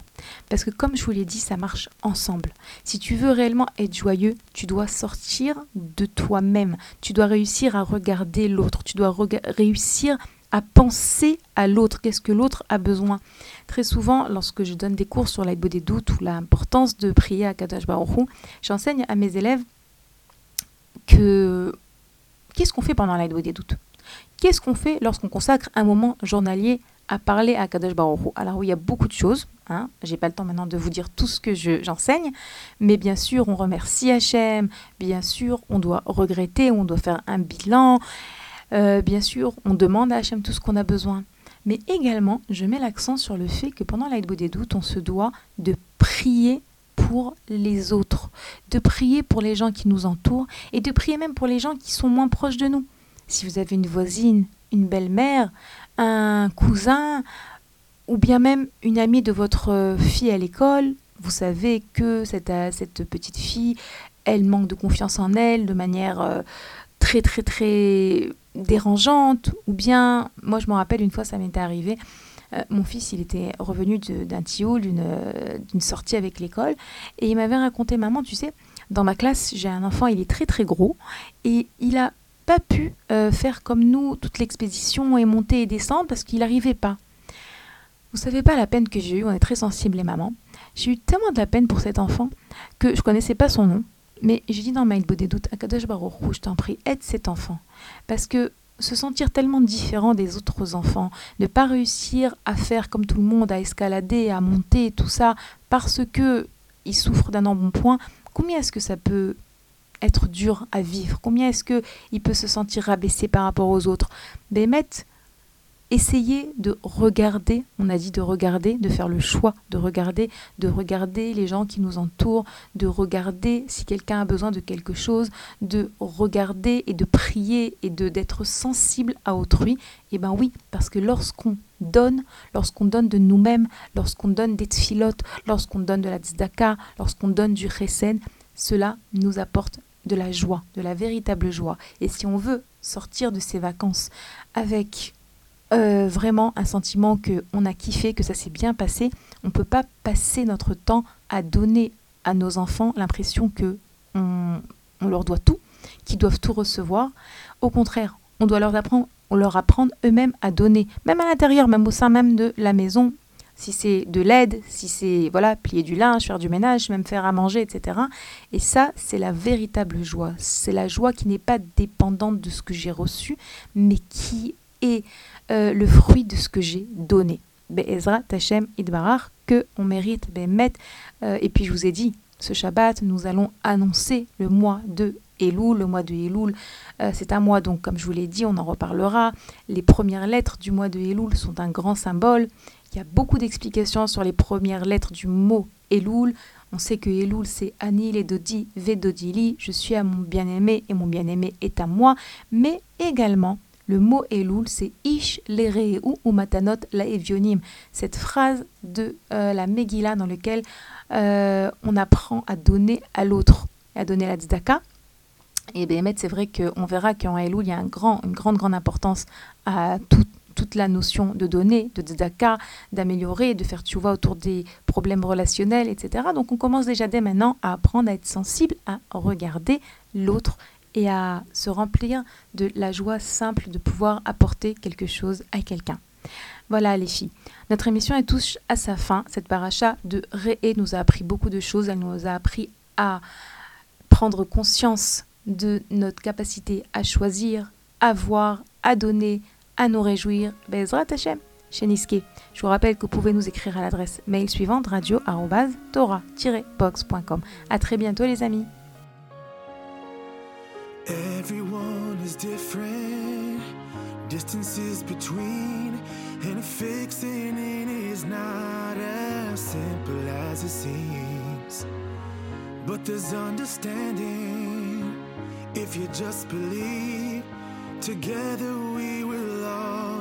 Parce que comme je vous l'ai dit, ça marche ensemble. Si tu veux réellement être joyeux, tu dois sortir de toi-même. Tu dois réussir à regarder l'autre. Tu dois réussir à penser à l'autre. Qu'est-ce que l'autre a besoin? Très souvent, lorsque je donne des cours sur l'aide des doutes ou l'importance de prier à Kadash Baruch j'enseigne à mes élèves que qu'est-ce qu'on fait pendant l'aide des doutes? Qu'est-ce qu'on fait lorsqu'on consacre un moment journalier à parler à Kadosh Baruch Alors il y a beaucoup de choses. Hein. J'ai pas le temps maintenant de vous dire tout ce que j'enseigne, mais bien sûr, on remercie Hachem. Bien sûr, on doit regretter, on doit faire un bilan. Euh, bien sûr, on demande à Hachem tout ce qu'on a besoin. Mais également, je mets l'accent sur le fait que pendant l'aide des doutes, on se doit de prier pour les autres, de prier pour les gens qui nous entourent et de prier même pour les gens qui sont moins proches de nous. Si vous avez une voisine, une belle-mère, un cousin ou bien même une amie de votre fille à l'école, vous savez que cette, cette, petite fille, elle manque de confiance en elle de manière euh, très très très dérangeante, ou bien, moi je me rappelle une fois ça m'était arrivé, euh, mon fils il était revenu d'un tioul, d'une sortie avec l'école, et il m'avait raconté, maman tu sais, dans ma classe j'ai un enfant, il est très très gros, et il a pas pu euh, faire comme nous toute l'expédition et monter et descendre parce qu'il n'arrivait pas. Vous savez pas la peine que j'ai eue, on est très sensibles les mamans. J'ai eu tellement de la peine pour cet enfant que je connaissais pas son nom. Mais j'ai dit dans ma des doutes, Akadosh Baruch je t'en prie, aide cet enfant. Parce que se sentir tellement différent des autres enfants, ne pas réussir à faire comme tout le monde, à escalader, à monter, tout ça, parce que il souffre d'un embonpoint, combien est-ce que ça peut être dur à vivre? Combien est-ce que il peut se sentir rabaissé par rapport aux autres? Bémet, essayez de regarder, on a dit de regarder, de faire le choix de regarder, de regarder les gens qui nous entourent, de regarder si quelqu'un a besoin de quelque chose, de regarder et de prier et de d'être sensible à autrui. Eh ben oui, parce que lorsqu'on donne, lorsqu'on donne de nous-mêmes, lorsqu'on donne des tfilotes, lorsqu'on donne de la tzedaka, lorsqu'on donne du chesed, cela nous apporte de la joie, de la véritable joie. Et si on veut sortir de ces vacances avec euh, vraiment un sentiment que on a kiffé, que ça s'est bien passé. On ne peut pas passer notre temps à donner à nos enfants l'impression que on, leur doit tout, qu'ils doivent tout recevoir. Au contraire, on doit leur apprendre, leur apprendre eux-mêmes à donner, même à l'intérieur, même au sein même de la maison. Si c'est de l'aide, si c'est voilà plier du linge, faire du ménage, même faire à manger, etc. Et ça, c'est la véritable joie. C'est la joie qui n'est pas dépendante de ce que j'ai reçu, mais qui est euh, le fruit de ce que j'ai donné. Be'ezra Tachem Idbarar, que on mérite Be'emet. Euh, et puis je vous ai dit, ce Shabbat, nous allons annoncer le mois de Elul, le mois de Elul. Euh, c'est un mois, donc, comme je vous l'ai dit, on en reparlera. Les premières lettres du mois de Elul sont un grand symbole. Il y a beaucoup d'explications sur les premières lettres du mot Elul. On sait que Elul, c'est Anil et Dodi, Vedodili. Je suis à mon bien-aimé et mon bien-aimé est à moi. Mais également, le mot Elul, c'est Ish l'ere ou matanot la evionim. Cette phrase de euh, la Megillah dans laquelle euh, on apprend à donner à l'autre, à donner la tzedaka. Et bien, c'est vrai qu'on verra qu'en Elul, il y a une grande, grande importance à toute la notion de donner, de tzedaka, d'améliorer, de faire vois autour des problèmes relationnels, etc. Donc on commence déjà dès maintenant à apprendre à être sensible, à regarder l'autre et à se remplir de la joie simple de pouvoir apporter quelque chose à quelqu'un. Voilà les filles. Notre émission est touche à sa fin. Cette paracha de Ré nous a appris beaucoup de choses. Elle nous a appris à prendre conscience de notre capacité à choisir, à voir, à donner, à nous réjouir. Bezrat Hashem, chez Niske. Je vous rappelle que vous pouvez nous écrire à l'adresse mail suivante radio-tora-box.com. À très bientôt les amis.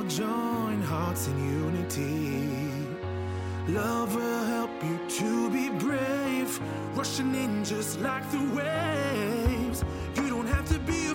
Join hearts in unity. Love will help you to be brave, rushing in just like the waves You don't have to be